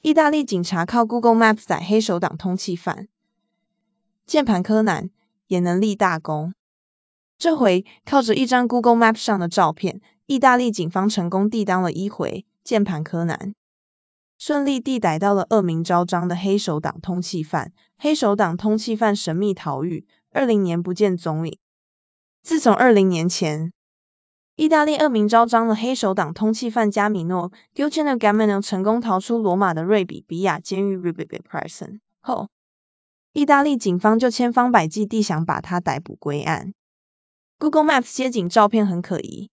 意大利警察靠 Google Maps 载黑手党通缉犯，键盘柯南也能立大功。这回靠着一张 Google Maps 上的照片，意大利警方成功地当了一回键盘柯南，顺利地逮到了恶名昭彰的黑手党通缉犯。黑手党通缉犯神秘逃狱，二零年不见踪影。自从二零年前。意大利恶名昭彰的黑手党通缉犯加米诺 Giuliano Gamino 成功逃出罗马的瑞比比亚监狱 Rebibbia Prison 后，意大利警方就千方百计地想把他逮捕归案。Google Maps 街景照片很可疑。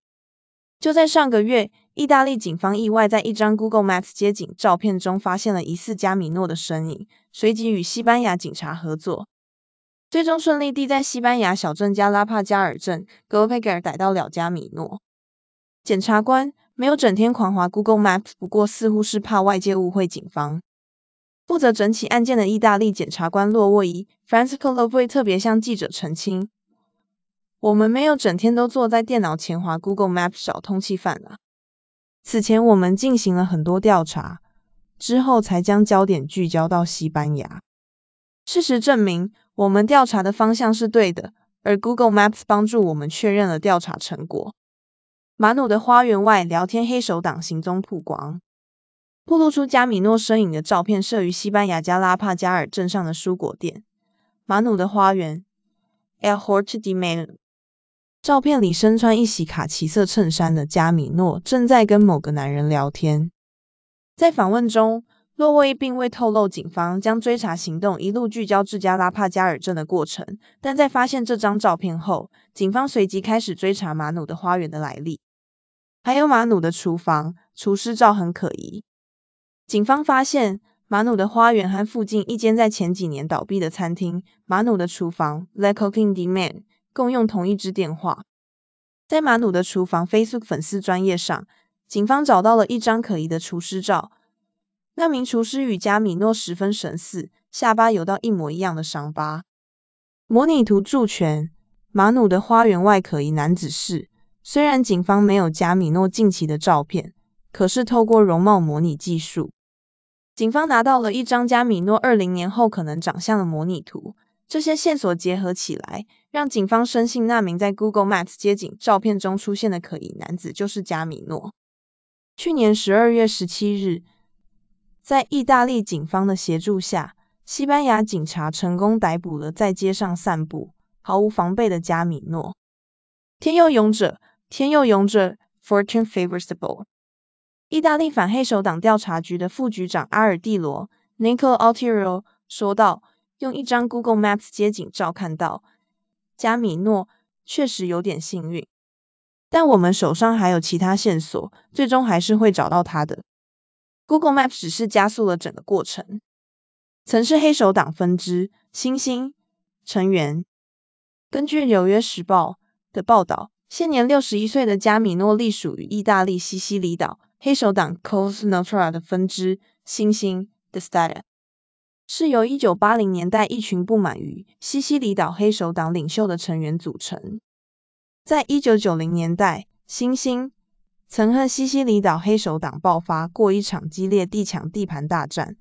就在上个月，意大利警方意外在一张 Google Maps 街景照片中发现了疑似加米诺的身影，随即与西班牙警察合作。最终顺利地在西班牙小镇加拉帕加尔镇 g o p e g a r 逮到了加米诺。检察官没有整天狂滑 Google Maps，不过似乎是怕外界误会警方。负责整起案件的意大利检察官洛沃伊 Francisco l o v e 特别向记者澄清：“我们没有整天都坐在电脑前滑 Google Maps 找通缉犯啊。此前我们进行了很多调查，之后才将焦点聚焦到西班牙。事实证明。”我们调查的方向是对的，而 Google Maps 帮助我们确认了调查成果。马努的花园外聊天黑手党行踪曝光，曝露出加米诺身影的照片摄于西班牙加拉帕加尔镇上的蔬果店。马努的花园，El Horto de Manu。照片里身穿一袭卡其色衬衫的加米诺正在跟某个男人聊天。在访问中。洛威并未透露警方将追查行动一路聚焦至加拉帕加尔镇的过程，但在发现这张照片后，警方随即开始追查马努的花园的来历，还有马努的厨房，厨师照很可疑。警方发现马努的花园和附近一间在前几年倒闭的餐厅马努的厨房 Le Cooking Demand） 共用同一支电话。在马努的厨房 Facebook 粉丝专页上，警方找到了一张可疑的厨师照。那名厨师与加米诺十分神似，下巴有道一模一样的伤疤。模拟图助权，马努的花园外可疑男子是，虽然警方没有加米诺近期的照片，可是透过容貌模拟技术，警方拿到了一张加米诺二零年后可能长相的模拟图。这些线索结合起来，让警方深信那名在 Google Maps 街景照片中出现的可疑男子就是加米诺。去年十二月十七日。在意大利警方的协助下，西班牙警察成功逮捕了在街上散步、毫无防备的加米诺。天佑勇者，天佑勇者，Fortune favors the bold。意大利反黑手党调查局的副局长阿尔蒂罗 （Nico Altiero） 说道：“用一张 Google Maps 街景照看到加米诺，确实有点幸运，但我们手上还有其他线索，最终还是会找到他的。” Google Maps 只是加速了整个过程。曾是黑手党分支星星成员。根据《纽约时报》的报道，现年六十一岁的加米诺隶属于意大利西西里岛黑手党 c o s n o t r a 的分支星星 The Stata，是由一九八零年代一群不满于西西里岛黑手党领袖的成员组成。在一九九零年代，星星。曾和西西里岛黑手党爆发过一场激烈地抢地盘大战，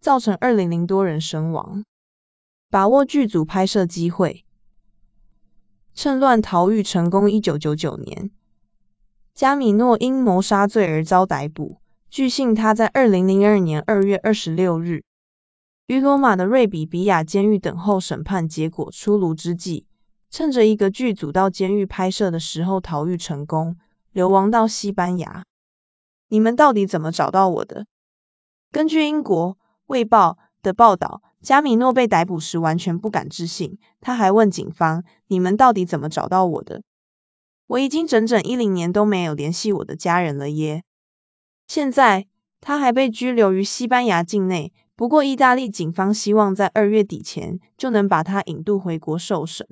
造成二零零多人身亡。把握剧组拍摄机会，趁乱逃狱成功。一九九九年，加米诺因谋杀罪而遭逮捕。据信他在二零零二年二月二十六日，于罗马的瑞比比亚监狱等候审判结果出炉之际，趁着一个剧组到监狱拍摄的时候逃狱成功。流亡到西班牙，你们到底怎么找到我的？根据英国《卫报》的报道，加米诺被逮捕时完全不敢置信，他还问警方：“你们到底怎么找到我的？我已经整整一零年都没有联系我的家人了耶！”现在他还被拘留于西班牙境内，不过意大利警方希望在二月底前就能把他引渡回国受审。